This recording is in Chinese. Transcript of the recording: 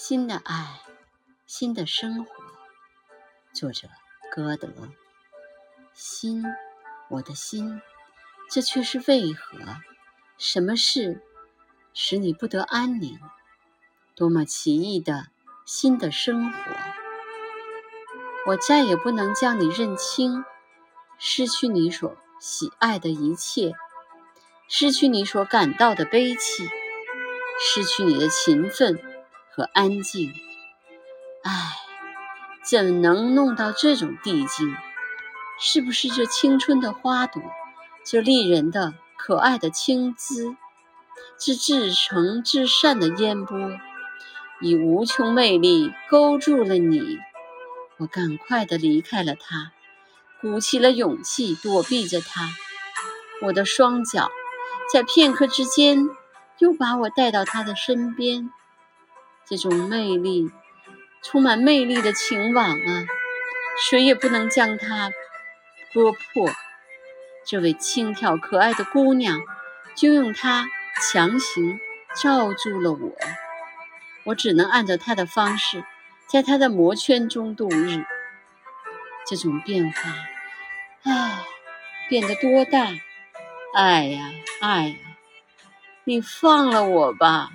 新的爱，新的生活。作者：歌德。心，我的心，这却是为何？什么事使你不得安宁？多么奇异的新的生活！我再也不能将你认清，失去你所喜爱的一切，失去你所感到的悲戚，失去你的勤奋和安静。唉，怎能弄到这种地境？是不是这青春的花朵，这丽人的可爱的青姿，这至诚至善的烟波，以无穷魅力勾住了你？我赶快的离开了他，鼓起了勇气躲避着他。我的双脚在片刻之间又把我带到他的身边。这种魅力，充满魅力的情网啊，谁也不能将它割破。这位轻佻可爱的姑娘，就用它强行罩住了我。我只能按照她的方式。在他的魔圈中度日，这种变化，啊，变得多大？爱呀，爱呀，你放了我吧。